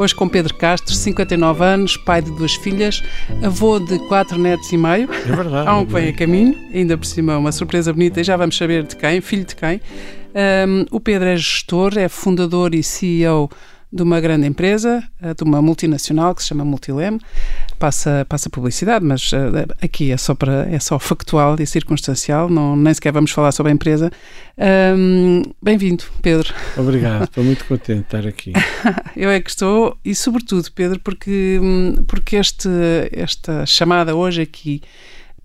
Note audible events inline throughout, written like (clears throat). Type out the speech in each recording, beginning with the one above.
Hoje com Pedro Castro, 59 anos, pai de duas filhas, avô de quatro netos e meio. É verdade. Há um que vem a caminho, ainda por cima uma surpresa bonita e já vamos saber de quem, filho de quem. Um, o Pedro é gestor, é fundador e CEO de uma grande empresa, eh, de uma multinacional que se chama Multilem. Passa, passa publicidade, mas uh, aqui é só, para, é só factual e circunstancial, não, nem sequer vamos falar sobre a empresa. Um, Bem-vindo, Pedro. Obrigado, estou muito contente de estar aqui. (laughs) Eu é que estou, e sobretudo, Pedro, porque, hum, porque este, esta chamada hoje aqui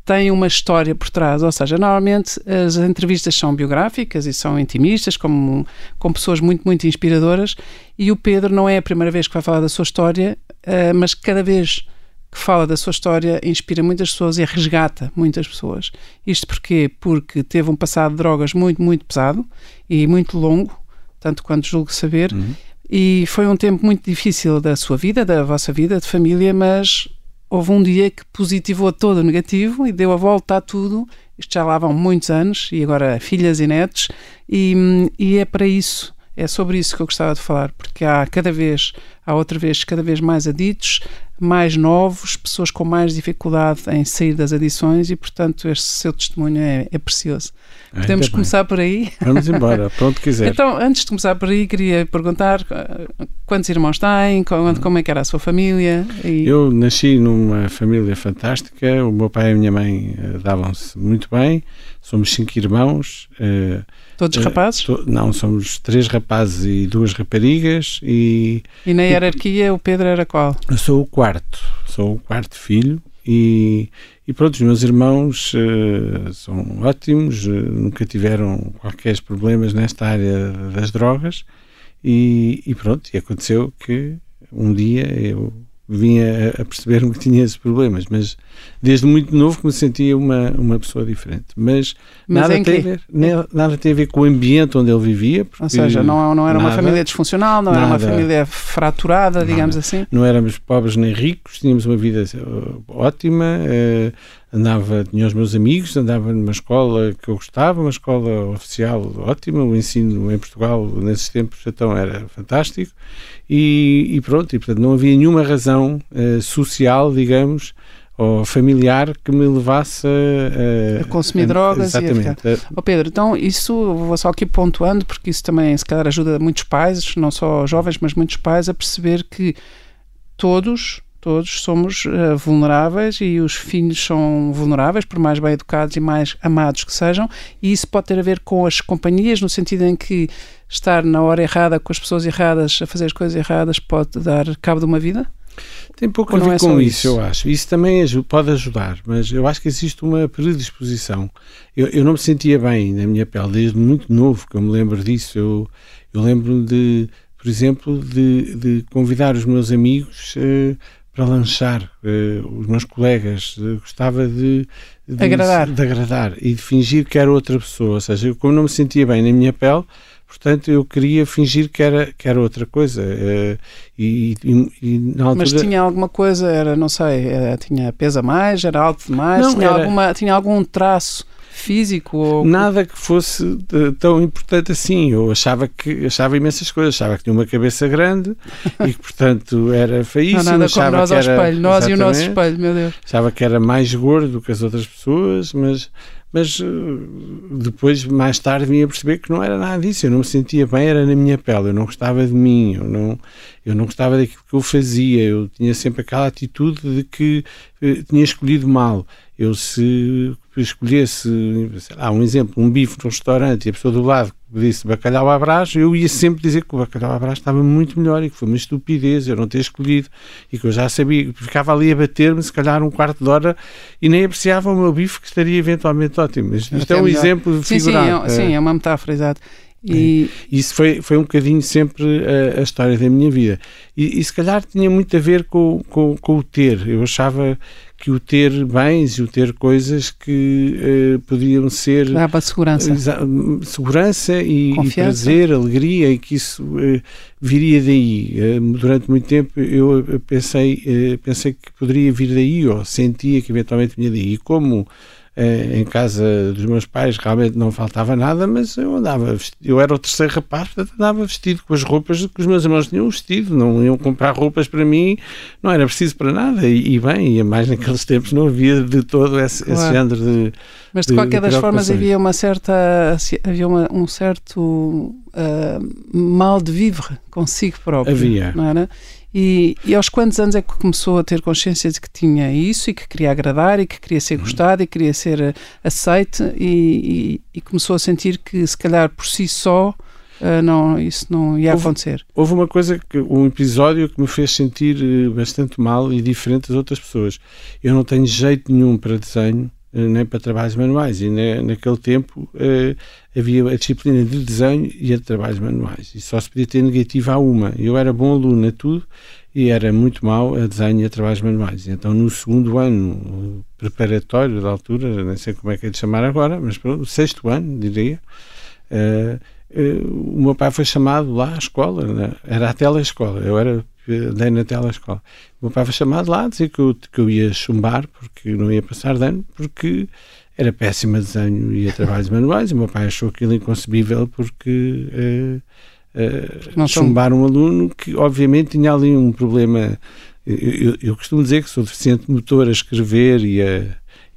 tem uma história por trás, ou seja, normalmente as entrevistas são biográficas e são intimistas, como, com pessoas muito, muito inspiradoras, e o Pedro não é a primeira vez que vai falar da sua história, uh, mas cada vez que fala da sua história inspira muitas pessoas e resgata muitas pessoas. Isto porquê? Porque teve um passado de drogas muito, muito pesado e muito longo, tanto quanto julgo saber, uhum. e foi um tempo muito difícil da sua vida, da vossa vida, de família, mas houve um dia que positivou todo o negativo e deu a volta a tudo. Isto já lá vão muitos anos e agora filhas e netos, e, e é para isso, é sobre isso que eu gostava de falar, porque há cada vez, há outra vez, cada vez mais aditos, mais novos, pessoas com mais dificuldade em sair das adições e, portanto, este seu testemunho é, é precioso. Podemos começar por aí? Vamos embora, pronto quiser. então, antes de começar por aí, queria perguntar uh, quantos irmãos tem, como, é que era a sua família? E... Eu nasci numa família fantástica, o meu pai e a minha mãe uh, davam-se muito bem, somos cinco irmãos. Uh, Todos rapazes? To, não, somos três rapazes e duas raparigas. E, e na hierarquia o Pedro era qual? Eu sou o quarto, sou o quarto filho e, e pronto, os meus irmãos uh, são ótimos, uh, nunca tiveram qualquer problemas nesta área das drogas e, e pronto, e aconteceu que um dia eu vinha a perceber-me que tinha esses problemas, mas desde muito novo que me sentia uma, uma pessoa diferente. Mas, mas nada, tem a ver, nada tem a ver com o ambiente onde ele vivia. Ou seja, não, não era nada, uma família disfuncional, não nada, era uma família fraturada, nada, digamos assim. Não éramos pobres nem ricos, tínhamos uma vida uh, ótima. Andava, tinha os meus amigos, andava numa escola que eu gostava, uma escola oficial ótima, o ensino em Portugal nesses tempos então era fantástico e, e pronto, e portanto não havia nenhuma razão uh, social, digamos, ou familiar que me levasse a, a, a consumir a, drogas exatamente. e a ficar. Oh Pedro, então isso, vou só aqui pontuando, porque isso também se calhar ajuda muitos pais, não só jovens, mas muitos pais a perceber que todos todos somos uh, vulneráveis e os filhos são vulneráveis, por mais bem educados e mais amados que sejam, e isso pode ter a ver com as companhias, no sentido em que estar na hora errada com as pessoas erradas, a fazer as coisas erradas, pode dar cabo de uma vida? Tem pouco Ou a ver é com isso, isso, eu acho. Isso também pode ajudar, mas eu acho que existe uma predisposição. Eu, eu não me sentia bem na minha pele desde muito novo, que eu me lembro disso. Eu, eu lembro-me de, por exemplo, de, de convidar os meus amigos uh, para lanchar. Uh, os meus colegas uh, gostava de, de, agradar. de agradar e de fingir que era outra pessoa. Ou seja, eu, como não me sentia bem na minha pele, portanto eu queria fingir que era, que era outra coisa. Uh, e, e, e altura... Mas tinha alguma coisa, era, não sei, era, tinha peso a mais, era alto demais, não, tinha, era... alguma, tinha algum traço físico? Ou... Nada que fosse tão importante assim. Eu achava que achava imensas coisas. Achava que tinha uma cabeça grande e que, portanto, era feíssimo. Não, nada como nós ao era... espelho, nós e o nosso espelho, meu Deus. Achava que era mais gordo que as outras pessoas, mas mas eh, depois, mais tarde, vim a perceber que não era nada disso. Eu não me sentia bem, era na minha pele. Eu não gostava de mim, eu não, eu não gostava daquilo que eu fazia. Eu tinha sempre aquela atitude de que eh, tinha escolhido mal. Eu, se escolhesse, sei lá, um exemplo, um bife num restaurante e a pessoa do lado disse bacalhau à brás, eu ia sempre dizer que o bacalhau à brás estava muito melhor e que foi uma estupidez eu não ter escolhido e que eu já sabia, ficava ali a bater-me se calhar um quarto de hora e nem apreciava o meu bife que estaria eventualmente ótimo. Isto é um melhor. exemplo sim, figurado. Sim, é, sim, é uma metáfora, exato. E é. isso foi, foi um bocadinho sempre a, a história da minha vida. E, e, se calhar tinha muito a ver com, com, com o ter. Eu achava que o ter bens e o ter coisas que uh, podiam ser. Dava segurança. Segurança e, e, prazer, alegria, e que isso uh, viria daí. durante muito tempo eu pensei, pensei que poderia vir daí, ou sentia que eventualmente vinha daí. E como eh, em casa dos meus pais realmente não faltava nada, mas eu andava vestido, eu era o terceiro rapaz, portanto andava vestido com as roupas que os meus irmãos tinham vestido, não iam comprar roupas para mim, não era preciso para nada, e, e bem, e mais naqueles tempos não havia de todo esse, claro. esse género de. Mas de, de qualquer de das formas havia uma certa havia uma, um certo uh, mal de vivre consigo próprio. Havia. Não era? E, e, aos quantos anos é que começou a ter consciência de que tinha isso e que queria agradar e que queria ser uhum. gostado e queria ser eh, aceite e, e, e começou a sentir que se calhar por si só uh, não, isso não ia houve, acontecer? Houve uma coisa, que, um episódio que me fez sentir eh, bastante mal e diferente das outras pessoas. Eu não tenho jeito nenhum para desenho nem para trabalhos manuais. E na, naquele tempo uh, havia a disciplina de desenho e a de trabalhos manuais. E só se podia ter negativa a uma. Eu era bom aluno a tudo e era muito mau a desenho e a trabalhos manuais. Então, no segundo ano preparatório da altura, nem sei como é que é de chamar agora, mas o sexto ano, diria, uh, uh, o meu pai foi chamado lá à escola, né? era a telescola. Eu era andei na telescola. O meu pai foi chamado lá a dizer que eu, que eu ia chumbar, porque não ia passar de ano, porque era péssimo desenho e a trabalhos (laughs) manuais. O meu pai achou aquilo inconcebível porque uh, uh, chumbar um aluno que, obviamente, tinha ali um problema. Eu, eu, eu, costumo dizer que sou deficiente motor a escrever e a,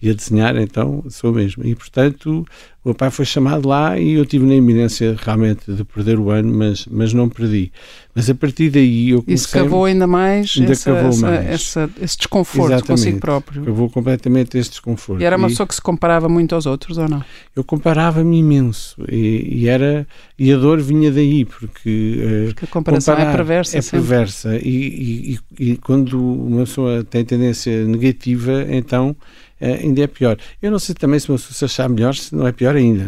e a desenhar, então sou mesmo. E, portanto, o meu pai foi chamado lá e eu tive na iminência realmente de perder o ano, mas, mas não perdi. Mas a partir daí eu comecei... Isso cavou ainda mais, ainda essa, essa, mais. Essa, esse desconforto Exatamente, consigo próprio. Cavou completamente esse desconforto. E era uma e, pessoa que se comparava muito aos outros, ou não? Eu comparava-me imenso e, e, era, e a dor vinha daí, porque... Eh, porque a comparação é perversa. É sempre. perversa e, e, e quando uma pessoa tem tendência negativa, então ainda é pior. Eu não sei também se uma se achar melhor, se não é pior ainda.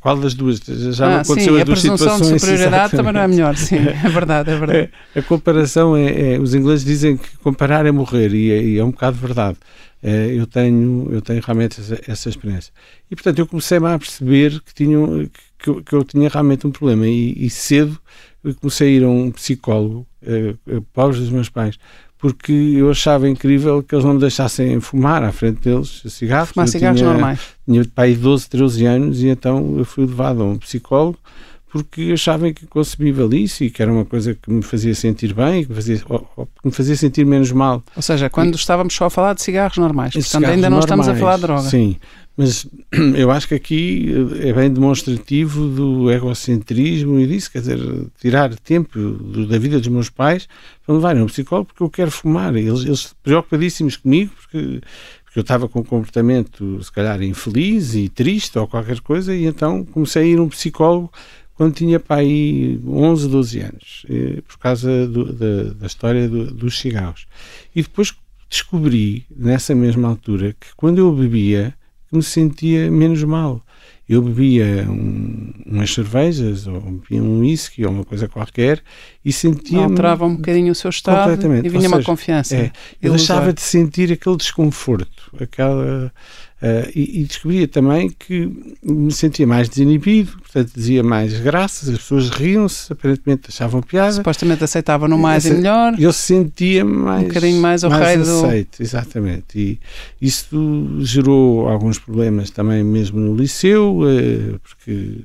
Qual, das duas? Já ah, aconteceu sim, as duas situações. A presunção de superioridade também não é melhor, sim, é verdade, é verdade. (laughs) A comparação é, é, os ingleses dizem que comparar é morrer e é, e é um bocado verdade. É, eu tenho, eu tenho realmente essa, essa experiência. E portanto eu comecei a perceber que, tinha, que, eu, que eu tinha realmente um problema e, e cedo comecei a ir a um psicólogo, uh, pobres dos meus pais, porque eu achava incrível que eles não me deixassem fumar à frente deles cigarros. Fumar cigarros tinha, normais. Tinha pai de 12, 13 anos e então eu fui levado a um psicólogo porque achavam que concebível isso e que era uma coisa que me fazia sentir bem, que me fazia, ou, ou, que me fazia sentir menos mal. Ou seja, quando e, estávamos só a falar de cigarros normais, portanto cigarros ainda não normais, estamos a falar de droga. Sim, mas (clears throat) eu acho que aqui é bem demonstrativo do egocentrismo e disso, quer dizer, tirar tempo do, da vida dos meus pais para me levarem a um psicólogo porque eu quero fumar. Eles, eles preocupadíssimos comigo porque porque eu estava com um comportamento, se calhar, infeliz e triste ou qualquer coisa, e então comecei a ir a um psicólogo quando tinha para aí 11, 12 anos, eh, por causa do, da, da, história do, dos cigarros. E depois descobri, nessa mesma altura, que quando eu bebia, me sentia menos mal. Eu bebia um, umas cervejas, ou bebia um whisky, ou uma coisa qualquer, e sentia. Alterava um bocadinho o seu estado e vinha seja, uma confiança. É, eu deixava de sentir aquele desconforto, aquela Uh, e, e, descobria também que me sentia mais desinibido, portanto dizia mais graças, as pessoas riam-se, aparentemente achavam piada. Supostamente aceitavam no mais e melhor. Eu sentia mais. Um bocadinho mais o mais rei aceito, do. Exatamente. E isso gerou alguns problemas também mesmo no liceu, uh, porque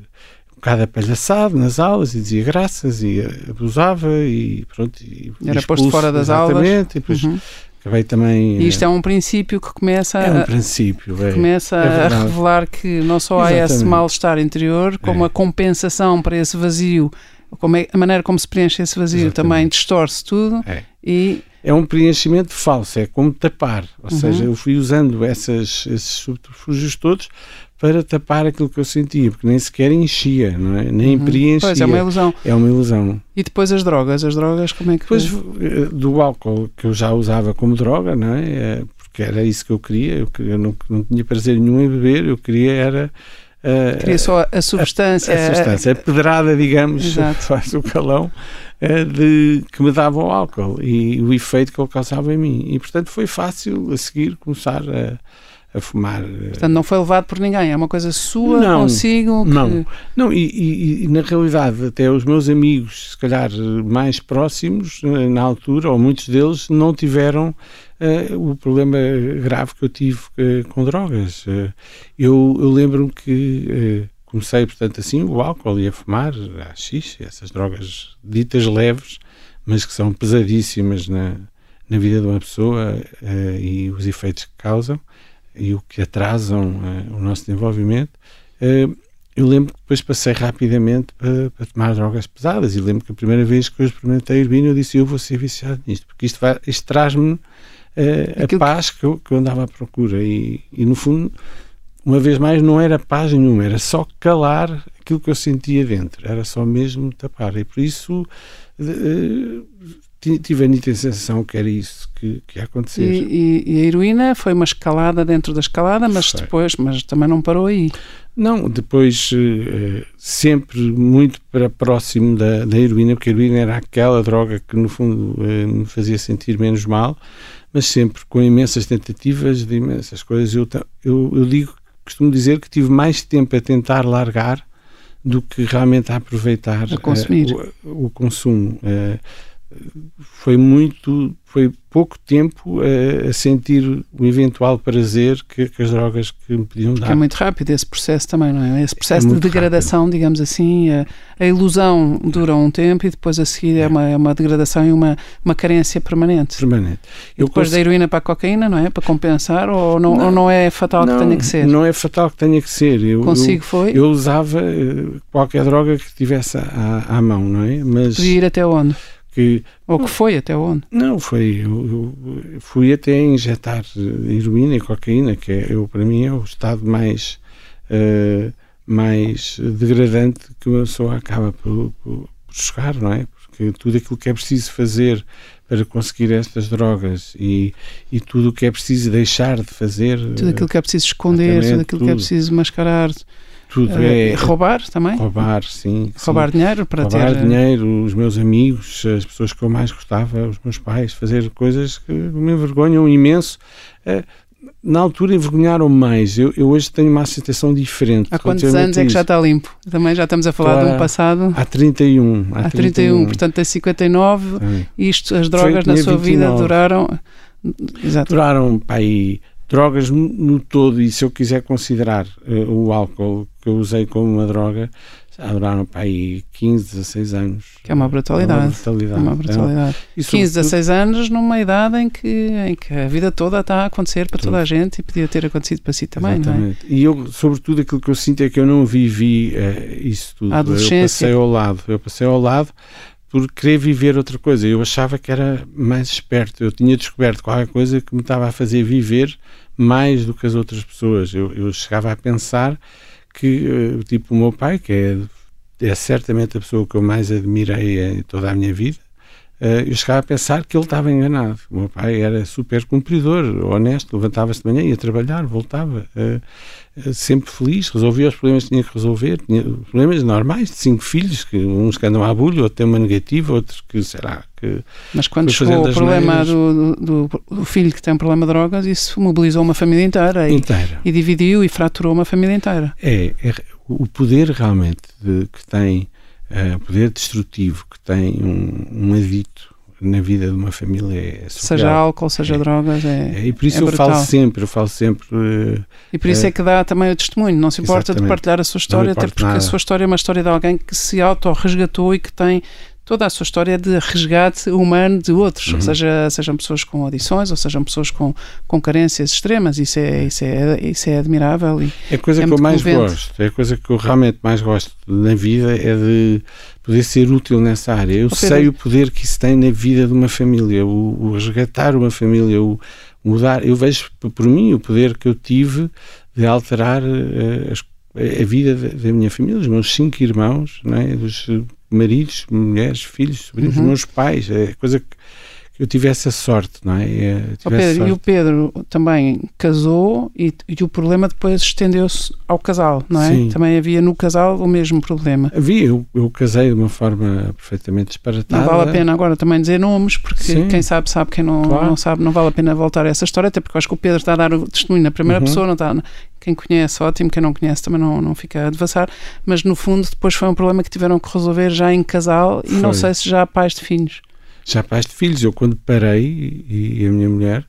bocado apalhaçado nas aulas e dizia graças e abusava e pronto. E, Era posto fora das exatamente, aulas. E depois, uhum Acabei também. E isto é um princípio que começa é um princípio, é, começa é a revelar que não só há esse mal-estar interior, como é. a compensação para esse vazio, como é, a maneira como se preenche esse vazio Exatamente. também distorce tudo é. e é um preenchimento falso, é como tapar. Ou uhum. seja, eu fui usando essas, esses subterfúgios todos para tapar aquilo que eu sentia, porque nem sequer enchia, não é? nem uhum. preenchia. Pois, é uma ilusão. É uma ilusão. E depois as drogas? As drogas, como é que Depois eh, do álcool, que eu já usava como droga, não é? é porque era isso que eu queria, eu, eu não, não tinha prazer nenhum em beber, eu queria era Uh, Queria só a substância. A, a substância, a pedrada, digamos, Exato. (laughs) faz o calão, uh, de, que me dava o álcool e o efeito que ele causava em mim. E, portanto, foi fácil a seguir começar a a fumar. Portanto, não foi levado por ninguém, é uma coisa sua, não, consigo? Que... Não, não e, e, e, na realidade até os meus amigos, se calhar mais próximos, eh, na altura, ou muitos deles, não tiveram uh, o problema grave que eu tive uh, com drogas. Uh, eu, eu lembro-me que comecei, portanto, assim, o álcool e a fumar, a xixi, essas drogas ditas leves, mas que são pesadíssimas na, na vida de uma pessoa e os efeitos que causam e o que atrasam uh, o nosso desenvolvimento, uh, eu lembro que depois passei rapidamente para, para, tomar drogas pesadas e lembro que a primeira vez que eu experimentei a heroína eu disse eu vou ser viciado nisto, porque isto, isto traz-me uh, a paz que eu, que eu andava à procura e, e no fundo uma vez mais não era paz nenhuma, era só calar aquilo que eu sentia dentro, era só mesmo tapar. E por isso tive a nítida sensação que era isso que, que ia acontecer. E, e, e, a heroína foi uma escalada dentro da escalada, mas foi. depois, mas também não parou aí. Não, depois eh, sempre muito para próximo da, da heroína, porque a heroína era aquela droga que no fundo eh, me fazia sentir menos mal, mas sempre com imensas tentativas de imensas coisas. Eu, eu, eu digo, costumo dizer que tive mais tempo a tentar largar do que realmente a aproveitar a consumir. Uh, o, o, consumo. Foi muito, foi pouco tempo a, a sentir o eventual prazer que, que, as drogas que me podiam dar. Porque é muito rápido esse processo também, não é? Esse processo é de degradação, rápido. digamos assim, a, a, ilusão dura um tempo e depois a seguir é, é uma, é uma degradação e uma, uma carência permanente. Permanente. E depois consigo... da heroína para a cocaína, não é? Para compensar ou não, não, ou não é fatal não, que tenha que ser? Não é fatal que tenha que ser. Eu, Consigo eu, foi? Eu usava eh, qualquer droga que tivesse à, à mão, não é? Mas... Podia ir até onde? Que ou que foi até onde? Não, foi eu, eu fui até injetar heroína e cocaína, que é, eu, para mim é o estado mais uh, mais degradante que uma pessoa acaba por, por, por chegar, não é? Porque tudo aquilo que é preciso fazer para conseguir estas drogas e, e tudo o que é preciso deixar de fazer. Tudo aquilo que é preciso esconder, tudo aquilo tudo. que é preciso mascarar. Tudo uh, é. Roubar também? Roubar, sim. Roubar sim. dinheiro para roubar ter. Eh, dinheiro, os meus amigos, as pessoas que eu mais gostava, os meus pais, fazer coisas que me envergonham imenso. Uh, na altura envergonharam mais. Eu, eu, hoje tenho uma sensação diferente. Há quantos anos é que já está limpo? Também já estamos a falar de um passado? Há 31. Há, há 31, 31, portanto tem 59. Sim. Isto, as drogas Foi, na sua 29. vida duraram. Exato. Duraram para aí drogas no todo, e se eu quiser considerar uh, o álcool que eu usei como uma droga, duraram para aí 15, 16 anos. Que é uma brutalidade. É uma brutalidade. É uma brutalidade. É. 15, 16 anos numa idade em que, em que a vida toda está a acontecer para toda a gente e podia ter acontecido para si também, Exatamente. não é? E eu, sobretudo, aquilo que eu sinto é que eu não vivi uh, isso tudo. A adolescência. Eu passei ao lado. Eu passei ao lado por querer viver outra coisa. Eu achava que era mais esperto. Eu tinha descoberto qualquer coisa que me estava a fazer viver mais do que as outras pessoas. Eu, eu chegava a pensar que, uh, tipo, o meu pai, que é, é certamente a pessoa que eu mais admirei em toda a minha vida, eu chegava a pensar que ele estava enganado. O meu pai era super cumpridor, honesto, levantava-se de manhã, ia trabalhar, voltava. Uh, sempre feliz, resolvia os problemas que tinha que resolver, tinha problemas normais de cinco filhos, que uns que andam à bulha, outro tem uma negativa, outros que, será que... Mas quando chegou o problema do, do, do, filho que tem um problema de drogas, isso mobilizou uma família inteira, inteira. E, e, dividiu e fraturou uma família inteira. É, é o poder realmente de, que tem, uh, o poder destrutivo que tem um, um adito na vida de uma família é. Seja álcool, seja é, drogas, é, é, E por isso é eu falo sempre, eu falo sempre... Uh, e por isso é, é, que dá também o testemunho, não se importa de partilhar a sua história, até porque nada. a sua história é uma história de alguém que se auto-resgatou e que tem toda a sua história de resgate humano de outros, uhum. seja, sejam pessoas com audições ou sejam pessoas com, com carências extremas. Isso é, isso é, isso é admirável. E é a coisa é que eu mais gosto, é a coisa que eu realmente mais gosto na vida é de poder ser útil nessa área. Eu sei o poder que isso tem na vida de uma família, o, o resgatar uma família, o mudar. Eu vejo por mim o poder que eu tive de alterar uh, as, a vida da minha família, os meus cinco irmãos, não é? dos maridos, mulheres, filhos, sobrinhos, uhum. meus pais. É coisa que eu tivesse a sorte, não é? Oh, Pedro, e o Pedro também casou e, e o problema depois estendeu-se ao casal, não é? Sim. Também havia no casal o mesmo problema. Havia, eu, eu casei de uma forma perfeitamente disparatada. Não vale a pena agora também dizer nomes, porque Sim. quem sabe sabe, quem não, claro. não sabe, não vale a pena voltar a essa história, até porque eu acho que o Pedro está a dar o testemunho na primeira uhum. pessoa, não está... Quem conhece, ótimo, quem não conhece também não, não fica a devassar, mas no fundo depois foi um problema que tiveram que resolver já em casal e não sei se já pais de filhos já pais de filhos. Eu, quando parei, e, a minha mulher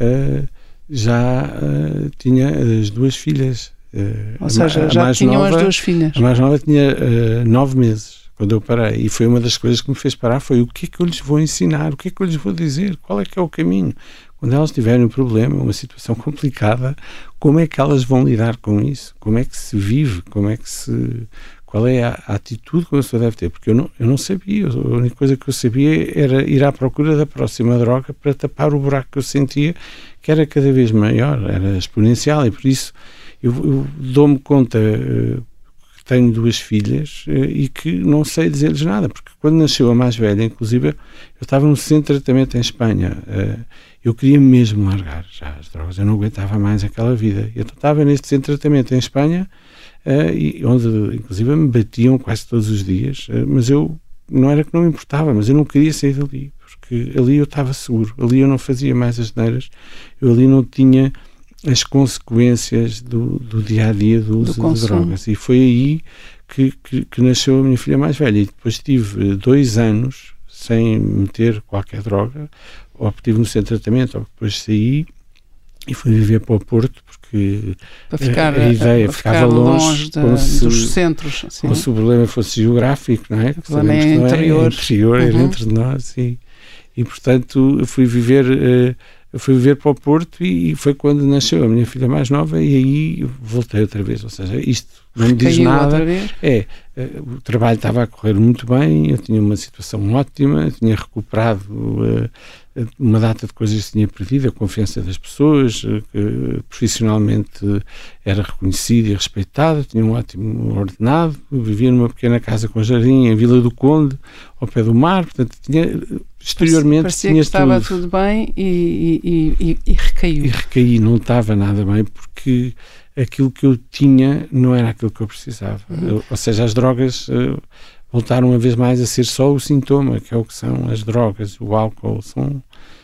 uh, já uh, tinha as duas filhas. Uh, Ou seja, já tinham nova, as duas filhas. A mais nova tinha nove meses quando eu parei. E foi uma das coisas que me fez parar: foi o que é que eu lhes vou ensinar, o que é que eu lhes vou dizer, qual é que é o caminho. Quando elas tiverem um problema, uma situação complicada, como é que elas vão lidar com isso? Como é que se vive? Como é que se qual é a, a atitude que a pessoa deve ter, porque eu não, eu não sabia, a única coisa que eu sabia era ir à procura da próxima droga para tapar o buraco que eu sentia, que era cada vez maior, era exponencial, e por isso eu, eu dou-me conta que tenho duas filhas uh, e que não sei dizer-lhes nada, porque quando nasceu a mais velha, inclusive, eu estava no centro de tratamento em Espanha, uh, eu queria mesmo largar já as drogas, eu não aguentava mais aquela vida, eu estava neste centro de tratamento em Espanha, uh, e onde inclusive me batiam quase todos os dias, mas eu não era que não me importava, mas eu não queria sair dali, porque ali eu estava seguro, ali eu não fazia mais as neiras, eu ali não tinha as consequências do, do dia a dia do uso do de drogas. E foi aí que, que, que, nasceu a minha filha mais velha. E depois tive dois anos sem meter qualquer droga, centro de tratamento, ou depois saí e fui viver para o Porto porque ficar, a, ideia ficava longe, longe de, se, dos centros. Assim. Como se o problema fosse geográfico, não é? O problema é, é interior. É interior, uhum. é dentro de nós. E, e portanto fui viver, uh, fui viver para o Porto e, foi quando nasceu a minha filha mais nova e aí voltei outra vez. Ou seja, isto não me diz nada. É, uh, o trabalho estava a correr muito bem, eu tinha uma situação ótima, tinha recuperado. Uma data de coisas que tinha perdido, a confiança das pessoas, eh, que profissionalmente era reconhecido e respeitado, tinha um ótimo ordenado, vivia numa pequena casa com jardim em Vila do Conde, ao pé do mar, portanto tinha exteriormente Parecia tinha que estava tudo, tudo bem e, e, e, e, recaiu. E recaí, não estava nada bem porque aquilo que eu tinha não era aquilo que eu precisava. Uhum. ou seja, as drogas voltaram uma vez mais a ser só o sintoma, que é o que são as drogas, o álcool, são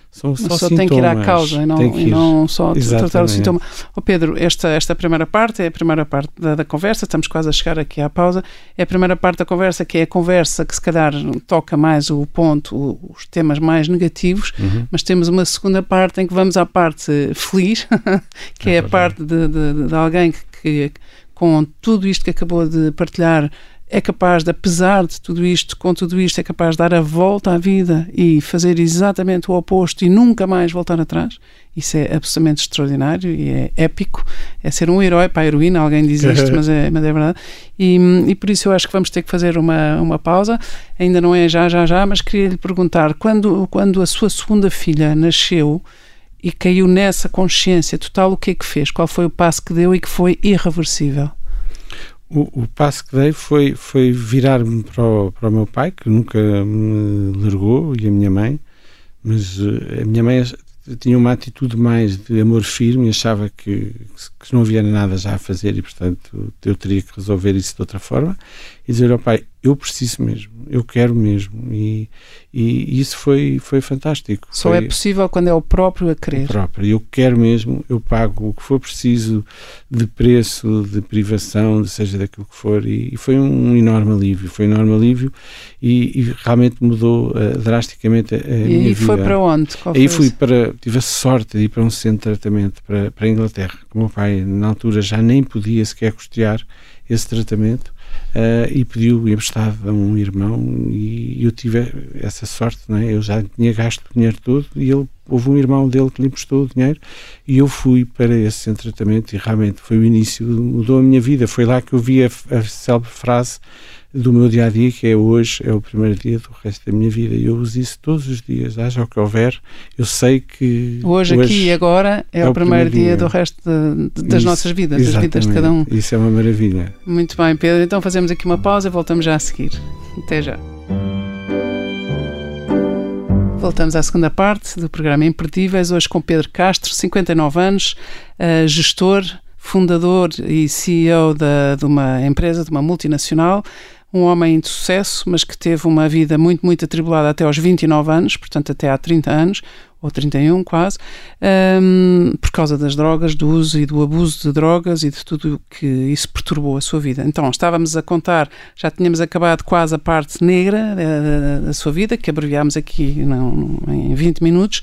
são só, só tem que ir à causa e não, e não só Exatamente. tratar o sintoma. Oh Pedro, esta, esta primeira parte é a primeira parte da, da, conversa, estamos quase a chegar aqui à pausa. É a primeira parte da conversa que é a conversa que se calhar toca mais o ponto, os temas mais negativos, uhum. mas temos uma segunda parte em que vamos à parte feliz, (laughs) que é, é a parte de, de, de alguém que, que com tudo isto que acabou de partilhar é capaz de, apesar de tudo isto, com tudo isto, é capaz de dar a volta à vida e fazer exatamente o oposto e nunca mais voltar atrás. Isso é absolutamente extraordinário e é épico. É ser um herói para a heroína, alguém diz isto, (laughs) mas é, mas é verdade. E, e por isso eu acho que vamos ter que fazer uma, uma pausa. Ainda não é já, já, já, mas queria lhe perguntar: quando, quando a sua segunda filha nasceu e caiu nessa consciência total, o que é que fez? Qual foi o passo que deu e que foi irreversível? O, o passo que dei foi, foi virar-me para o, para o meu pai, que nunca me largou, e a minha mãe, mas uh, a minha mãe tinha uma atitude mais de amor firme achava que, que não havia nada já a fazer e, portanto, eu teria que resolver isso de outra forma. E dizer ao pai, eu preciso mesmo, eu quero mesmo e, e isso foi, foi fantástico. Só foi, é possível quando é o próprio a querer. O próprio, eu quero mesmo, eu pago o que for preciso de preço, de privação, de seja daquilo que for e, e foi um enorme alívio, foi um enorme alívio e, e realmente mudou uh, drasticamente a, a minha vida. E foi para onde? Qual aí fui para, tive a sorte de ir para um centro de tratamento para, para a Inglaterra, o meu pai na altura já nem podia sequer custear esse tratamento uh, e pediu emprestado a um irmão e eu tive essa sorte, não é? Eu já tinha gasto o dinheiro todo e ele houve um irmão dele que lhe emprestou o dinheiro e eu fui para esse centro de tratamento e realmente foi o início, mudou a minha vida. Foi lá que eu vi a, a célebre frase do meu dia a dia, que é hoje, é o primeiro dia do resto da minha vida. E eu uso isso todos os dias, haja o que houver. Eu sei que. Hoje, hoje aqui e agora é, é o, primeiro, primeiro dia, dia, do resto de, de, das isso, nossas vidas, das vidas de cada um. Isso é uma maravilha. Muito bem, Pedro. Então fazemos aqui uma pausa e voltamos já a seguir. Até já. Voltamos à segunda parte do programa Imperdíveis, hoje com Pedro Castro, 59 anos, uh, gestor, fundador e CEO da, de uma empresa, de uma multinacional, um homem de sucesso, mas que teve uma vida muito, muito atribulada até aos 29 anos, portanto até há 30 anos, ou 31 quase, um, por causa das drogas, do uso e do abuso de drogas e de tudo que isso perturbou a sua vida. Então, estávamos a contar, já tínhamos acabado quase a parte negra da, da sua vida, que abreviámos aqui não, em 20 minutos,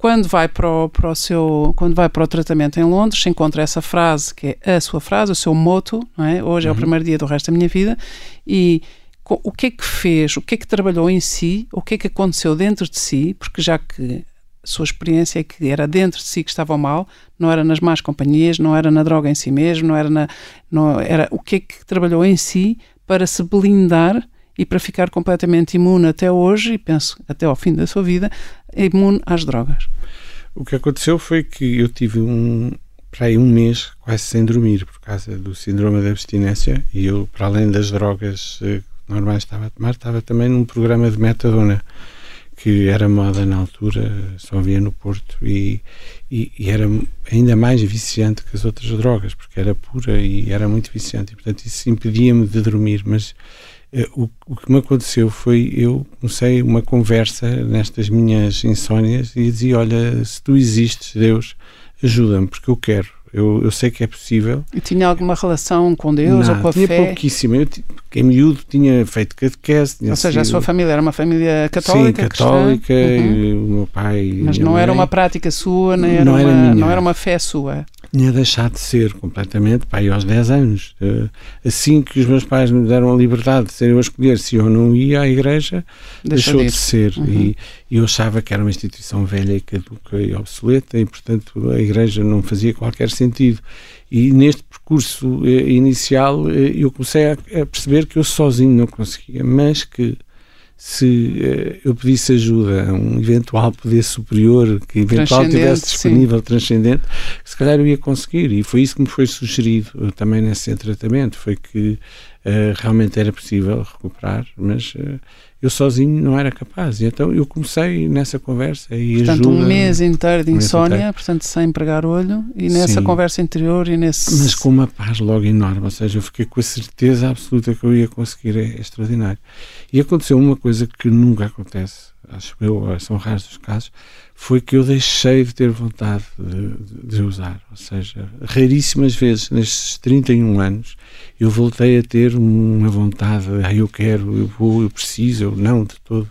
quando vai para o, para o seu quando vai para o tratamento em Londres encontra essa frase que é a sua frase o seu moto é? hoje uhum. é o uhum. primeiro dia do resto da minha vida e o que é que fez o que é que trabalhou em si o que é que aconteceu dentro de si porque já que sua experiência é que era dentro de si que estava mal não era nas más companhias não era na droga em si mesmo não era na não era o que é que trabalhou em si para se blindar e para ficar completamente imune até hoje, e penso até ao fim da sua vida, imune às drogas. O que aconteceu foi que eu tive um, para aí um mês quase sem dormir por causa do síndrome da abstinência e eu, para além das drogas eh, normais que estava a tomar, estava também num programa de metadona que era moda na altura, só havia no Porto e, e, e, era ainda mais viciante que as outras drogas, porque era pura e era muito viciante e portanto isso impedia-me de dormir, mas eh, o, o, que me aconteceu foi eu comecei uma conversa nestas minhas insónias e dizia: Olha, se tu existes, Deus, ajuda-me, porque eu quero. Eu, eu sei que é possível. E tinha alguma relação com Deus Não, ou com a tinha fé? Tinha pouquíssima. Eu, em miúdo, tinha feito catequese. Ou seja, sido... a sua família era uma família católica? Sim, católica. Uhum. o meu pai. Mas não era uma prática sua, nem era, não uma, era minha. não era uma fé sua tinha deixado de ser completamente, pai, aos 10 anos. Eh, assim que os meus pais me deram a liberdade de ser eu a escolher se eu não ia à igreja, deixou, deixou de, de, ser. Uhum. E, e, eu achava que era uma instituição velha e caduca e obsoleta e, portanto, a igreja não fazia qualquer sentido. E neste percurso eh, inicial eh, eu comecei a perceber que eu sozinho não conseguia, mas que se uh, eu pedisse ajuda a um eventual poder superior que eventual tivesse disponível, sim. transcendente, se calhar eu ia conseguir. E foi isso que me foi sugerido uh, também nesse tratamento, foi que uh, realmente era possível recuperar, mas eu sozinho não era capaz. E então eu comecei nessa conversa e Portanto, ajuda, um mês inteiro de insónia, portanto, sem pregar olho, e nessa Sim. conversa interior e nesse... Mas com uma paz logo enorme, ou seja, eu fiquei com a certeza absoluta que eu ia conseguir, é, é extraordinário. E aconteceu uma coisa que nunca acontece, acho eu, são raros os casos, foi que eu deixei de ter vontade de, de, usar. Ou seja, raríssimas vezes nestes 31 anos eu voltei a ter uma vontade, ah, eu quero, eu vou, eu preciso, eu não, de todo.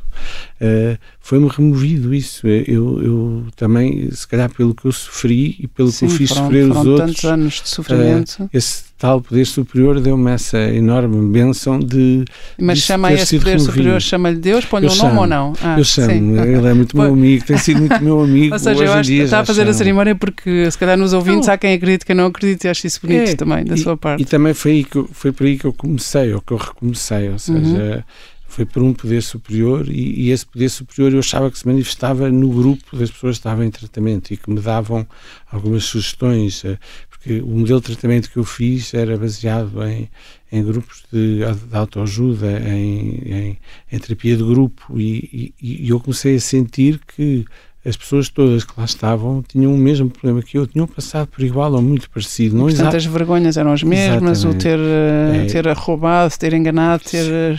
Uh, Foi-me removido isso. Eu, eu, também, se calhar pelo que eu sofri e pelo Sim, que eu fiz foram, sofrer foram os outros. tantos anos de sofrimento. Uh, esse tal poder superior deu-me essa enorme benção de. Mas chama esse poder removido. superior, chama-lhe Deus, põe-lhe um nome ou não? Ah, eu chamo, sim. ele é muito meu amigo, tem sido muito meu (laughs) amigo. ou seja, eu acho que está a fazer chamo. a cerimónia porque se calhar nos ouvintes não. há quem acredite, quem não acredite, e acho isso bonito é, também, da e, sua parte. E também foi, aí que eu, foi por aí que eu comecei, ou que eu recomecei, ou seja. Uhum foi por um poder superior e, e, esse poder superior eu achava que se manifestava no grupo das pessoas que estavam em tratamento e que me davam algumas sugestões, eh, porque o modelo de tratamento que eu fiz era baseado em, em grupos de, de autoajuda, em, em, em, terapia de grupo e, e, e eu comecei a sentir que as pessoas todas que lá estavam tinham o mesmo problema que eu, tinham passado por igual ou muito parecido. Não Portanto, as vergonhas eram as mesmas, Exatamente. o ter, eh, é. ter roubado, ter enganado, ter,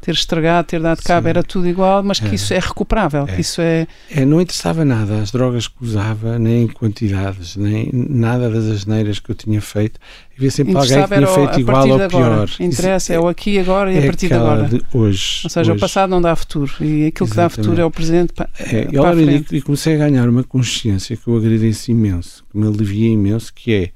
ter estragado, ter dado cabo, Sim. era tudo igual, mas que é. isso é recuperável, é. isso é... é... Não interessava nada, as drogas que usava, nem quantidades, nem nada das asneiras que eu tinha feito. Havia sempre alguém que tinha feito igual ou pior. Interessa, é o aqui e agora e a é partir de agora. De hoje. Ou seja, hoje. o passado não dá futuro e aquilo Exatamente. que dá futuro é o presente para, é, para e, e comecei a ganhar uma consciência que eu agradeço imenso, que me alivia imenso, que é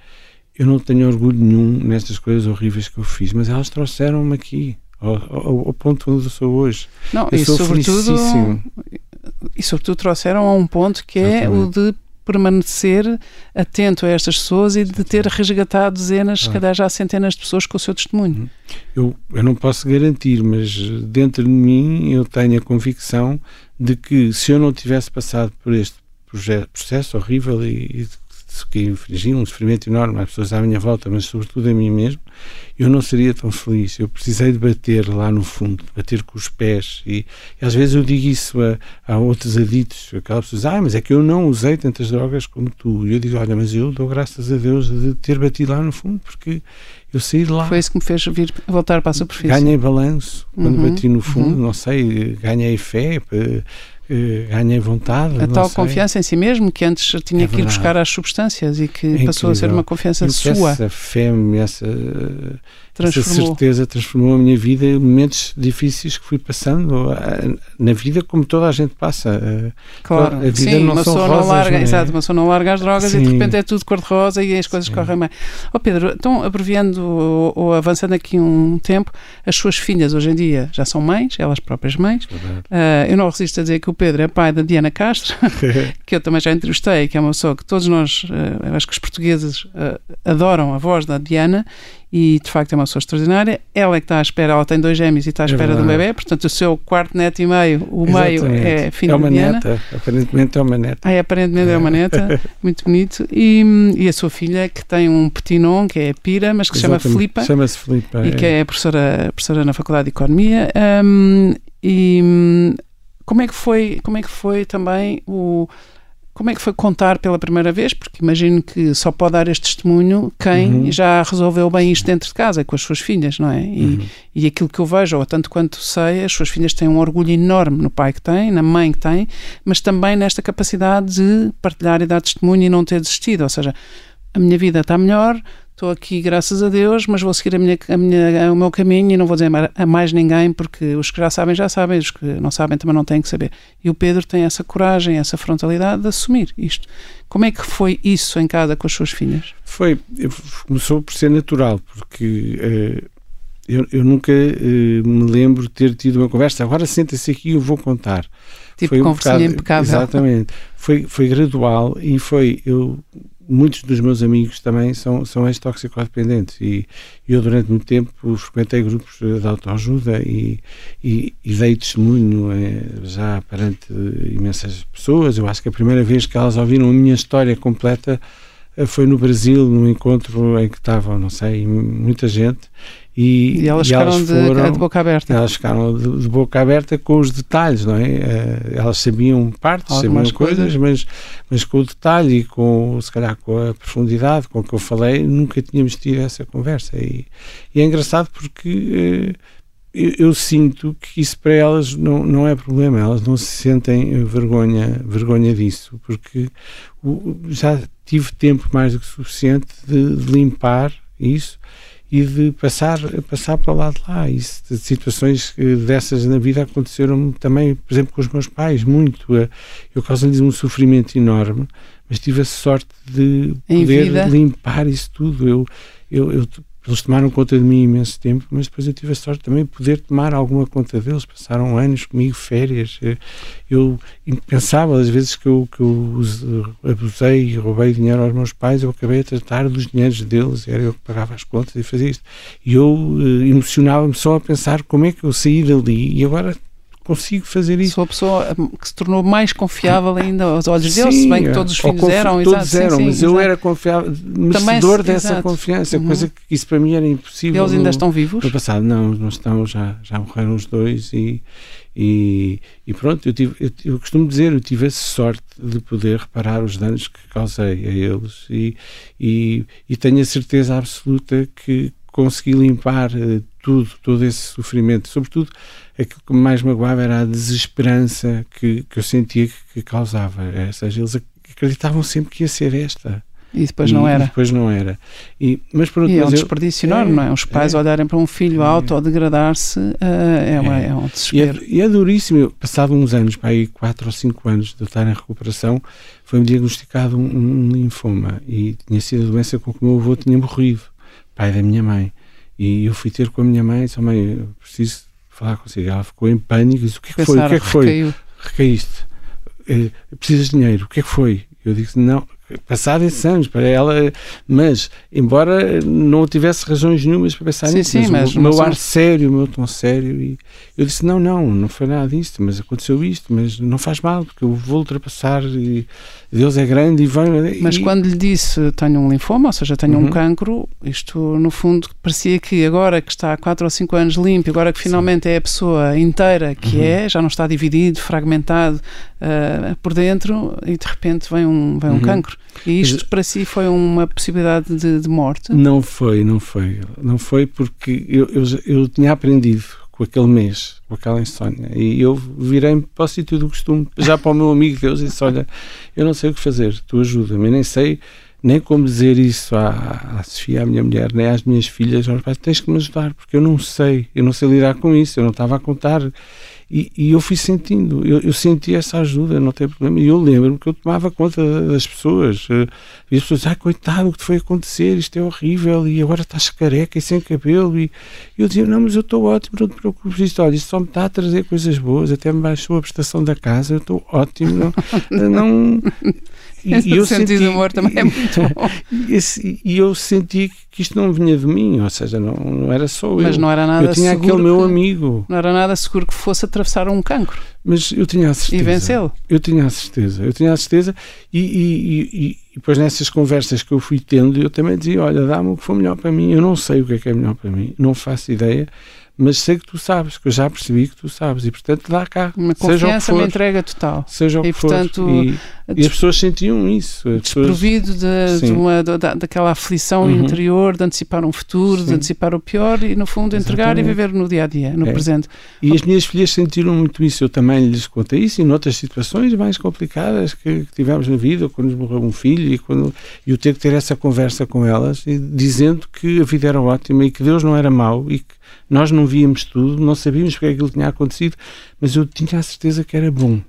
eu não tenho orgulho nenhum nestas coisas horríveis que eu fiz, mas elas trouxeram-me aqui, ao, ao, ao, ponto onde eu sou hoje. Não, eu e sou sobretudo, e sobretudo trouxeram a um ponto que é o de permanecer atento a estas pessoas e de ter resgatado dezenas, se calhar já centenas de pessoas com o seu testemunho. Uhum. Eu, eu não posso garantir, mas dentro de mim eu tenho a convicção de que se eu não tivesse passado por este processo horrível e, e que infligia um sofrimento enorme às pessoas à minha volta, mas sobretudo a mim mesmo, eu não seria tão feliz. Eu precisei de bater lá no fundo, bater com os pés. E, e às vezes eu digo isso a, a outros aditos, aquelas pessoas, ah, mas é que eu não usei tantas drogas como tu. E eu digo, olha, mas eu dou graças a Deus de ter batido lá no fundo, porque eu saí de lá. Foi isso que me fez vir voltar para a superfície. Ganhei balanço quando uhum, bati no fundo, uhum. não sei, ganhei fé, ganhei vontade. A tal sei. confiança em si mesmo que antes tinha é que ir buscar as substâncias e que é passou a ser uma confiança sua. Essa fé, essa, essa certeza transformou a minha vida em momentos difíceis que fui passando na vida como toda a gente passa. Claro, a vida sim, não uma são rosas, não larga, é? exato, uma pessoa não larga as drogas Sim. e de repente é tudo cor-de-rosa e as coisas Sim. correm bem. Ó Pedro, então abreviando ou, ou avançando aqui um tempo, as suas filhas hoje em dia já são mães, elas próprias mães. Uh, eu não resisto a dizer que o Pedro é pai da Diana Castro, (laughs) que eu também já entrevistei, que é uma pessoa que todos nós, eu acho que os portugueses uh, adoram a voz da Diana e de facto é uma pessoa extraordinária. Ela é que está à espera, ela tem dois gêmeos e está à espera É de um bebê, portanto o seu quarto neto e meio, o meio Exatamente. é filho É uma neta, aparentemente é uma neta. Ah, é, aparentemente é uma neta, (laughs) muito bonito. E, e a sua filha, que tem um petinon, que é Pira, mas que se chama. Filipa, Chama-se Filipa. e que é professora, professora na Faculdade de Economia. Hum, e hum, como é que foi, como é que foi também o. Como é que foi contar pela primeira vez? Porque imagino que só pode dar este testemunho quem Uhum. já resolveu bem isto dentro de casa, com as suas filhas, não é? E, Uhum. e aquilo que eu vejo, ou tanto quanto sei, as suas filhas têm um orgulho enorme no pai que têm, na mãe que têm, mas também nesta capacidade de partilhar e dar testemunho e não ter desistido. Ou seja, a minha vida está melhor, estou aqui graças a Deus, mas vou seguir a minha, a minha, o meu caminho e não vou dizer a mais ninguém, porque os que já sabem, já sabem, os que não sabem também não têm que saber. E o Pedro tem essa coragem, essa frontalidade de assumir isto. Como é que foi isso em casa com as suas filhas? Foi, começou por ser natural, porque eh, eu, eu nunca eh, me lembro de ter tido uma conversa. Agora senta-se aqui e eu vou contar. Tipo, Foi um conversinha bocado- impecável. Exatamente. Foi, foi gradual e foi. Eu, muitos dos meus amigos também são, são ex-toxicodependentes e eu durante muito tempo frequentei grupos de autoajuda e, e, e dei testemunho eh, já perante imensas pessoas. Eu acho que a primeira vez que elas ouviram a minha história completa eh, foi no Brasil, num encontro em que estavam, não sei, muita gente. E, E elas e ficaram de, foram- de boca aberta. elas ficaram de, de boca aberta com os detalhes, não é? Eh, Elas sabiam partes, Algumas sabiam coisas, mas, mas com o detalhe e com, se calhar, com a profundidade com que eu falei, nunca tínhamos tido essa conversa. E, e é engraçado porque eh, eu, eu sinto que isso para elas não, não é problema, elas não se sentem vergonha, vergonha disso, porque já tive tempo mais do que suficiente de, de limpar isso e de passar, passar para o lado de lá. De situações eh, dessas na vida aconteceram também, por exemplo, com os meus pais, muito. Eh, Eu causei-lhes um sofrimento enorme, mas tive a sorte de poder limpar isso tudo. Eu, eu, eu- eles tomaram conta de mim imenso tempo, mas depois eu tive a sorte também de poder tomar alguma conta deles. Passaram anos comigo, férias. Eh, Eu pensava às vezes que eu, que eu use- abusei e roubei dinheiro aos meus pais, eu acabei a tratar dos dinheiros deles, era eu que pagava as contas e fazia isto. E eu eh, emocionava-me só a pensar como é que eu saí dali e agora consigo fazer isso. Sou a pessoa hum, que se tornou mais confiável ainda aos olhos deles, se Sim, bem que é. todos os filhos eram, todos exato, sim, eram, sim, mas eu exato. era confiável, merecedor se- dessa exato. confiança, Uhum. coisa que isso para mim era impossível. Eles ainda no- estão vivos? no passado não, não estão, já, já morreram os dois e, e, e pronto, eu, tive, eu, eu costumo dizer, eu tive a sorte de poder reparar os danos que causei a eles e, e, e tenho a certeza absoluta que consegui limpar eh, tudo, todo esse sofrimento, sobretudo aquilo que me mais magoava era a desesperança que, que eu sentia que, que causava, Eh, ou seja, eles ac- acreditavam sempre que ia ser esta. E depois E- não e era. depois não era. E, mas pronto, E é um eu- enorme, não é? Os pais é. olharem para um filho É. auto-degradar-se eh, é, É. é um E é, desespero. e é duríssimo. Eu, passado uns anos, para aí 4 ou 5 anos de eu estar em recuperação, foi-me diagnosticado um, um linfoma e tinha sido a doença com que o meu avô tinha morrido, pai da minha mãe. E eu fui ter com a minha mãe e disse: "Oh, mãe, eu preciso falar consigo. Ela ficou em pânico e disse: O que é que foi? O que é que foi? recaiu. Recaíste. Eh, precisas de dinheiro. O que é que foi? Eu disse: Não, passado esses anos para ela, mas embora não tivesse razões nenhumas para pensar Sim, nisso, sim, mas, mas o meu não ar sério, o meu tom sério, e eu disse: não, não, não foi nada disto, mas aconteceu isto, mas não faz mal, porque eu vou ultrapassar e Deus é grande e vai. Mas e, quando lhe disse tenho um linfoma, ou seja, tenho um Uhum. cancro, isto no fundo parecia que agora que está há 4 ou 5 anos limpo, agora que finalmente é a pessoa inteira que Uhum. é, já não está dividido, fragmentado ah, por dentro e de repente vem um, vem um Uhum. cancro. E isto para si foi uma possibilidade de, de morte? Não foi, não foi. Não foi porque eu, eu, eu tinha aprendido com aquele mês, com aquela insónia, e eu virei-me para o sítio do costume, já para o meu amigo Deus, e disse: Olha, eu não sei o que fazer, tu ajuda-me, eu nem sei nem como dizer isso à, à Sofia, à minha mulher, nem às minhas filhas, aos pais, tens que me ajudar, porque eu não sei, eu não sei lidar com isso, eu não estava a contar. E, e eu fui sentindo, eu, eu senti essa ajuda, não tem problema. E eu lembro-me que eu tomava conta das pessoas. eh, E as pessoas, ai coitado, o que te foi acontecer? Isto é horrível. E agora estás careca e sem cabelo. E eu dizia, não, mas eu estou ótimo, não te preocupes. Isto, olha, isto só me está a trazer coisas boas. Até me baixou a prestação da casa, eu estou ótimo. Não, (laughs) não... E, e o sentido do humor também é muito bom. e, esse- e eu senti que isto não vinha de mim, ou seja, não, não era só Mas eu. não era nada eu tinha aquele meu que- amigo, Não era nada seguro que fosse atravessar um cancro mas eu tinha a certeza. e vencê-lo. Eu tinha a certeza, eu tinha a certeza, e, e- e depois nessas conversas que eu fui tendo, eu também dizia: Olha, dá-me o que for melhor para mim. Eu não sei o que é que é melhor para mim, não faço ideia, mas sei que tu sabes, que eu já percebi que tu sabes, e portanto dá cá, Uma confiança, uma for. entrega total. Seja o E, que for. portanto, E, e as pessoas sentiam isso. Pessoas, desprovido de, de uma, da- da, daquela aflição Uhum. interior de antecipar um futuro, de Sim. antecipar o pior e, no fundo, entregar e Exatamente. viver no dia a dia, no É. presente. E as minhas filhas sentiram muito isso. Eu também lhes contei isso e noutras situações mais complicadas que, que tivemos na vida, quando nos morreu um filho e, quando, e eu ter que ter essa conversa com elas, e dizendo que a vida era ótima e que Deus não era mau e que nós não víamos tudo, não sabíamos porque é aquilo tinha acontecido, mas eu tinha a certeza que era bom.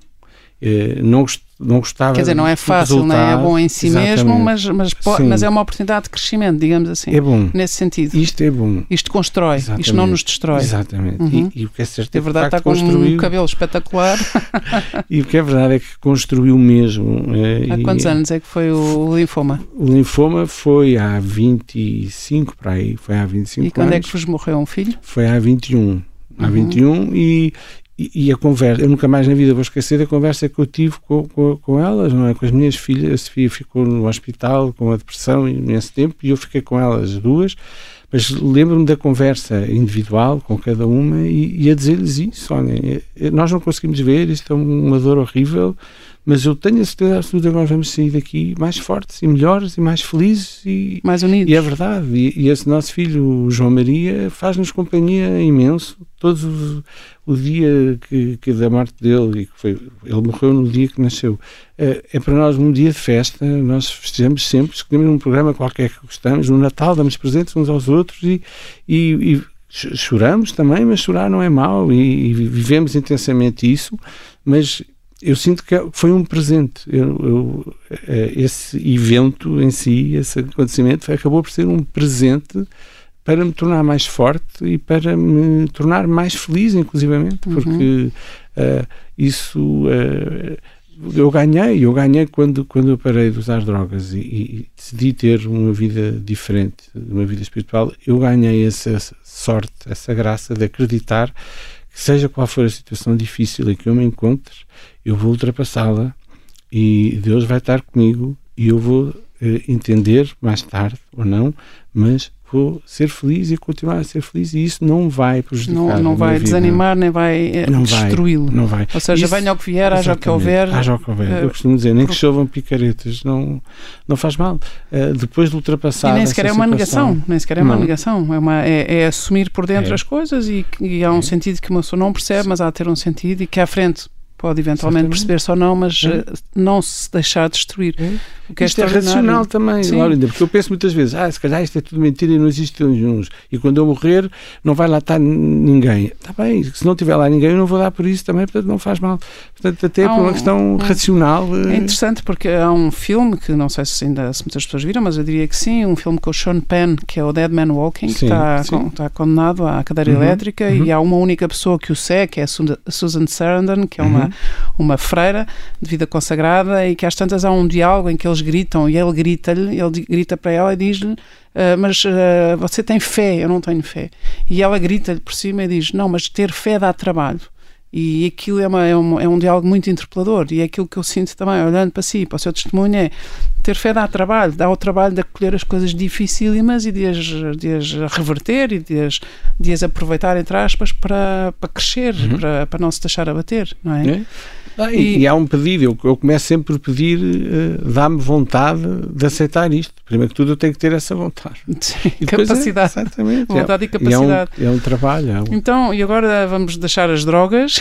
Eh, não, não gostava Quer dizer, não é fácil, nem é resultado. bom em si Exatamente. mesmo, mas, mas, mas é uma oportunidade de crescimento, digamos assim, É bom. nesse sentido. Isto é bom. Isto constrói, isto Exatamente. não nos destrói. Exatamente. Uhum. E, e o que é certo É é que está facto com um construiu. cabelo espetacular. (laughs) E o que é verdade é que construiu mesmo. eh, Há e- quantos anos é que foi o linfoma? O linfoma foi há 25 para aí, foi há 25 E quando é anos. que vos morreu um filho? Foi há 21. Há Uhum. 21 e, e, a conversa, eu nunca mais na vida vou esquecer da conversa que eu tive com, com, com elas, não é? Com as minhas filhas. A Sofia ficou no hospital com a depressão imenso tempo e eu fiquei com elas duas. Mas lembro-me da conversa individual com cada uma e, e a dizer-lhes isso: eh, nós não conseguimos ver, isto é uma dor horrível, mas eu tenho a certeza absoluta que nós vamos sair daqui mais fortes e melhores e mais felizes e, Mais unidos? e é verdade, e, e esse nosso filho, o João Maria, faz-nos companhia imenso. Todos os- o dia que, que da morte dele, e que foi, ele morreu no dia que nasceu, é, é para nós um dia de festa. Nós festejamos sempre, escolhemos um programa qualquer que gostamos. No Natal damos presentes uns aos outros e, e, e ch- choramos também, mas chorar não é mau e, e vivemos intensamente isso. Mas eu sinto que foi um presente. Eu, eu, eh, esse evento em si, esse acontecimento, acabou por ser um presente para me tornar mais forte e para me tornar mais feliz, inclusivamente, porque eh, isso eh, eu ganhei, eu ganhei quando, quando eu parei de usar drogas e, e decidi ter uma vida diferente, uma vida espiritual, eu ganhei essa sorte, essa graça de acreditar que seja qual for a situação difícil em que eu me encontre, eu vou ultrapassá-la e Deus vai estar comigo e eu vou eh, entender mais tarde ou não, mas vou ser feliz e continuar a ser feliz e isso não vai prejudicar Não, não vai vida. desanimar, nem vai eh, vai, destruí-lo. Não vai. Ou seja, Isso- venha o que vier, haja o que houver. Haja o que houver. eh, Eu costumo dizer, nem que chovam picaretas, não, não faz mal. Eh, depois de ultrapassar. E nem sequer é uma situação- negação, nem sequer é uma Não. negação, é, uma, é, é assumir por dentro É. as coisas e, e há um É. sentido que uma pessoa não percebe, mas há de ter um sentido e que à frente pode eventualmente perceber-se ou não, mas É. eh, não se deixar destruir. É. O que é isto é extraordinário. racional também. Laurinda, porque eu penso muitas vezes, ah, se calhar isto é tudo mentira e não existe nenhum. E quando eu morrer, não vai lá estar ninguém. Está bem, se não tiver lá ninguém, eu não vou dar por isso também, portanto não faz mal. Portanto, até Há por uma um- questão um- racional. É eh, interessante porque há um filme que não sei se ainda se muitas pessoas viram, mas eu diria que sim, um filme com o Sean Penn, que é o Dead Man Walking, que Sim, está, sim. con- está condenado à cadeira Uhum, elétrica uhum. e há uma única pessoa que o segue, que é a Susan Sarandon, que é uma Uhum. Uma freira de vida consagrada e que às tantas há um diálogo em que eles gritam e ele grita-lhe, ele grita para ela e diz-lhe Uh, mas uh, você tem fé, eu não tenho fé. E ela grita-lhe por cima e diz: Não, mas ter fé dá trabalho. E aquilo é, uma, é, um, é um diálogo muito interpelador. E é aquilo que eu sinto também, olhando para si, para o seu testemunho, é ter fé dá trabalho, dá o trabalho de acolher as coisas dificílimas e de as, de as reverter e de as, de as aproveitar, entre aspas, para, para crescer, uhum. para, para não se deixar abater, não é? é. Ah, e, e, há um pedido, eu, eu começo sempre por pedir, uh, dá-me vontade de aceitar isto. Primeiro que tudo eu tenho que ter essa vontade. (laughs) Sim, é, capacidade. É, exatamente. Vontade é, e capacidade. É, um, é um trabalho. É um... Então, e agora vamos deixar as drogas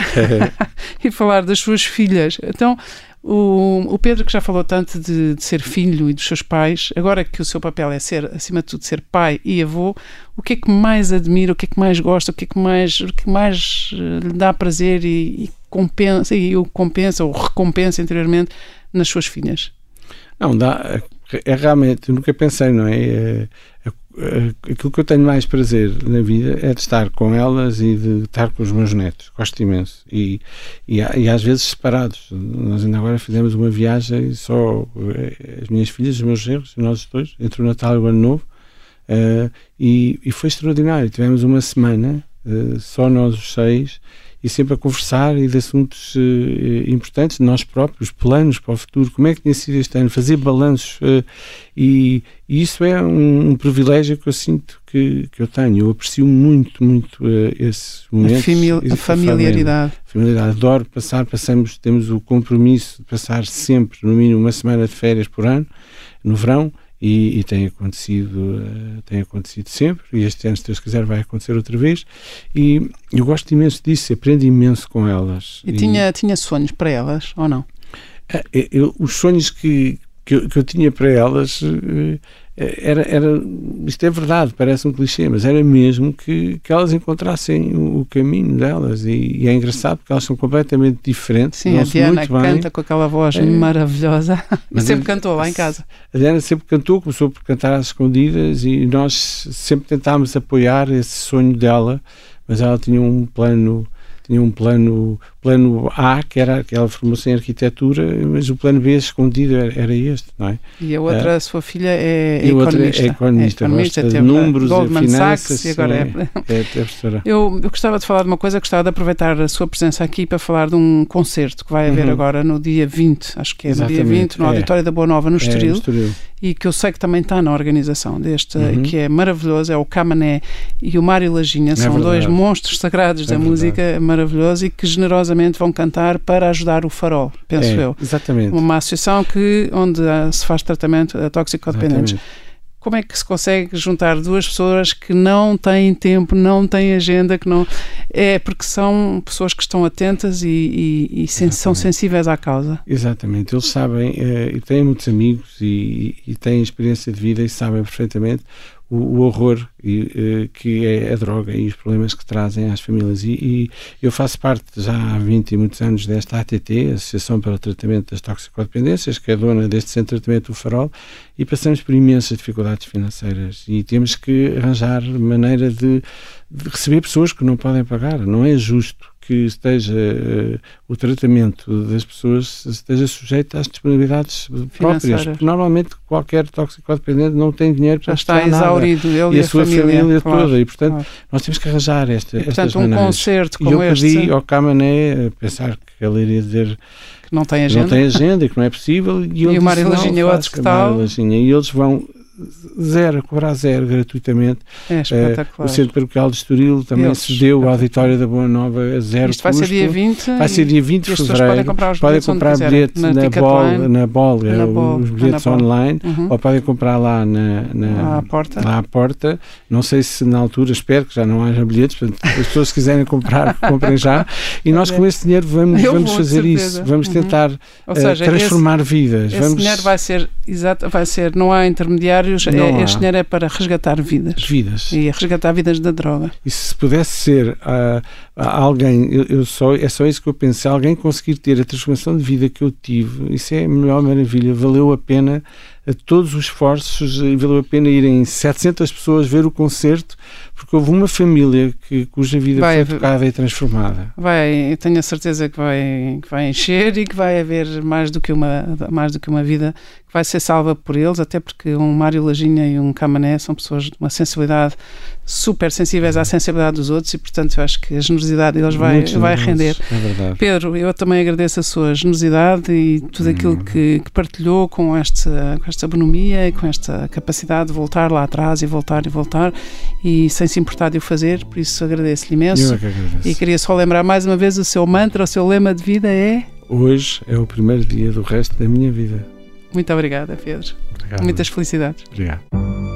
(laughs) e falar das suas filhas. Então, o, o, Pedro, que já falou tanto de, de, ser filho e dos seus pais, agora que o seu papel é ser, acima de tudo, ser pai e avô, o que é que mais admira, o que é que mais gosta, o que é que mais, o que mais eh, lhe dá prazer e, e compensa, e o compensa ou recompensa interiormente nas suas filhas? Não, dá. É realmente, nunca pensei, não é? é, é, é aquilo que eu tenho mais prazer na vida é de estar com elas e de estar com os meus netos. Gosto imenso. E, e, e às vezes separados. Nós ainda agora fizemos uma viagem só eh, as minhas filhas, os meus genros, nós dois, entre o Natal e o Ano Novo. Uh, e, e, foi extraordinário. Tivemos uma semana, uh, só nós os seis, e sempre a conversar e de assuntos uh, importantes, nós próprios, planos para o futuro, como é que tinha sido este ano, fazer balanços uh, e, e, isso é um, um, privilégio que eu sinto que, que eu tenho. Eu aprecio muito, muito uh, esse momento. A, a familiaridade. A familiaridade. Adoro passar, passamos, temos o compromisso de passar sempre, no mínimo, uma semana de férias por ano, no verão, e, e, tem acontecido uh, tem acontecido sempre e este ano se Deus quiser vai acontecer outra vez. E eu gosto imenso disso aprendo imenso com elas. E, e tinha tinha sonhos para elas ou não? Uh, eu, os sonhos que, que eu, que eu tinha para elas uh, era, era, isto é verdade, parece um clichê, mas era mesmo que, que elas encontrassem o, o caminho delas. E, e, é engraçado porque elas são completamente diferentes. Sim, a Diana canta com aquela voz é, maravilhosa. Mas (laughs) sempre cantou lá em casa. A Diana sempre cantou, começou por cantar às escondidas e nós sempre tentámos apoiar esse sonho dela, mas ela tinha um plano tinha um plano, plano A, que era aquela formação em arquitetura, mas o plano B escondido era, era este, não é? E a outra, a sua filha, é, é economista. É economista, é economista números, Goldman finanças. Sachs, e agora é, (laughs) é, é eu, eu gostava de falar de uma coisa, gostava de aproveitar a sua presença aqui para falar de um concerto que vai haver uhum. agora no dia 20, acho que é Exatamente. no dia 20, no é. Auditório da Boa Nova, no Estoril. no Estoril e que eu sei que também está na organização deste, uhum. que é maravilhoso, é o Camané e o Mário Lajinha, é são dois monstros sagrados é da verdade. música, maravilhoso, e que generosamente vão cantar para ajudar o Farol, penso é, eu. Exatamente. Uma associação que, onde se faz tratamento a toxicodependentes. Exatamente como é que se consegue juntar duas pessoas que não têm tempo, não têm agenda, que não é porque são pessoas que estão atentas e, e, e são sensíveis à causa. Exatamente, eles sabem é, e têm muitos amigos e, e têm experiência de vida e sabem perfeitamente o, o horror e, uh, que é a droga e os problemas que trazem às famílias. E, e, eu faço parte já há 20 e muitos anos desta ATT, Associação para o Tratamento das Toxicodependências, que é dona deste centro de tratamento do Farol, e passamos por imensas dificuldades financeiras e temos que arranjar maneira de, de receber pessoas que não podem pagar. Não é justo que esteja uh, o tratamento das pessoas esteja sujeito às disponibilidades próprias. Porque normalmente qualquer toxicodependente não tem dinheiro para Já está exaurido, ele e, a, sua família, família claro, toda. E, portanto, claro. nós temos que arranjar esta, e, portanto, estas um maneiras. concerto como e eu este... pedi ao Camané, pensar que ele iria dizer que não tem agenda, não tem agenda e que não é possível. E, e o Mário Lajinha, outro que tal. E eles vão zero, cobrar zero gratuitamente. É espetacular. Uh, o Centro Paroquial de Estoril também Eles, cedeu o auditório da Boa Nova a zero Isto vai custo. ser dia 20? Vai ser dia 20 de fevereiro. podem comprar os podem comprar bilhetes na, na, bol, na Bol, na bol, os bilhetes online, uhum. ou podem comprar lá na, na, à porta. lá à porta. Não sei se na altura, espero que já não haja bilhetes, portanto, as pessoas se quiserem comprar, (laughs) comprem já. E nós com esse dinheiro vamos, vamos fazer isso. Vamos uhum. tentar uh, seja, transformar esse, vidas. Esse vamos... dinheiro vai ser, exato, vai ser, não há intermediários, não é, há. este dinheiro é para resgatar vidas. Vidas. E resgatar vidas da droga. E se pudesse ser uh, alguém, eu, eu, só, é só isso que eu penso, alguém conseguir ter a transformação de vida que eu tive, isso é a melhor maravilha, valeu a pena todos os esforços e valeu a pena irem 700 pessoas ver o concerto porque houve uma família que, cuja vida vai, foi tocada e transformada. Vai, tenho a certeza que vai, que vai encher e que vai haver mais do que uma, mais do que uma vida que vai ser salva por eles, até porque um Mário Lajinha e um Camané são pessoas de uma sensibilidade super sensíveis à sensibilidade dos outros e, portanto, eu acho que a generosidade deles vai, vai render. É verdade. Pedro, eu também agradeço a sua generosidade e tudo aquilo hum. que, que, partilhou com esta, com esta bonomia e com esta capacidade de voltar lá atrás e voltar e voltar e sem se importar de o fazer, por isso agradeço-lhe imenso. Eu é que agradeço. E queria só lembrar mais uma vez o seu mantra, o seu lema de vida é. Hoje é o primeiro dia do resto da minha vida. Muito obrigada, Pedro. Obrigado. Muitas felicidades. Obrigado.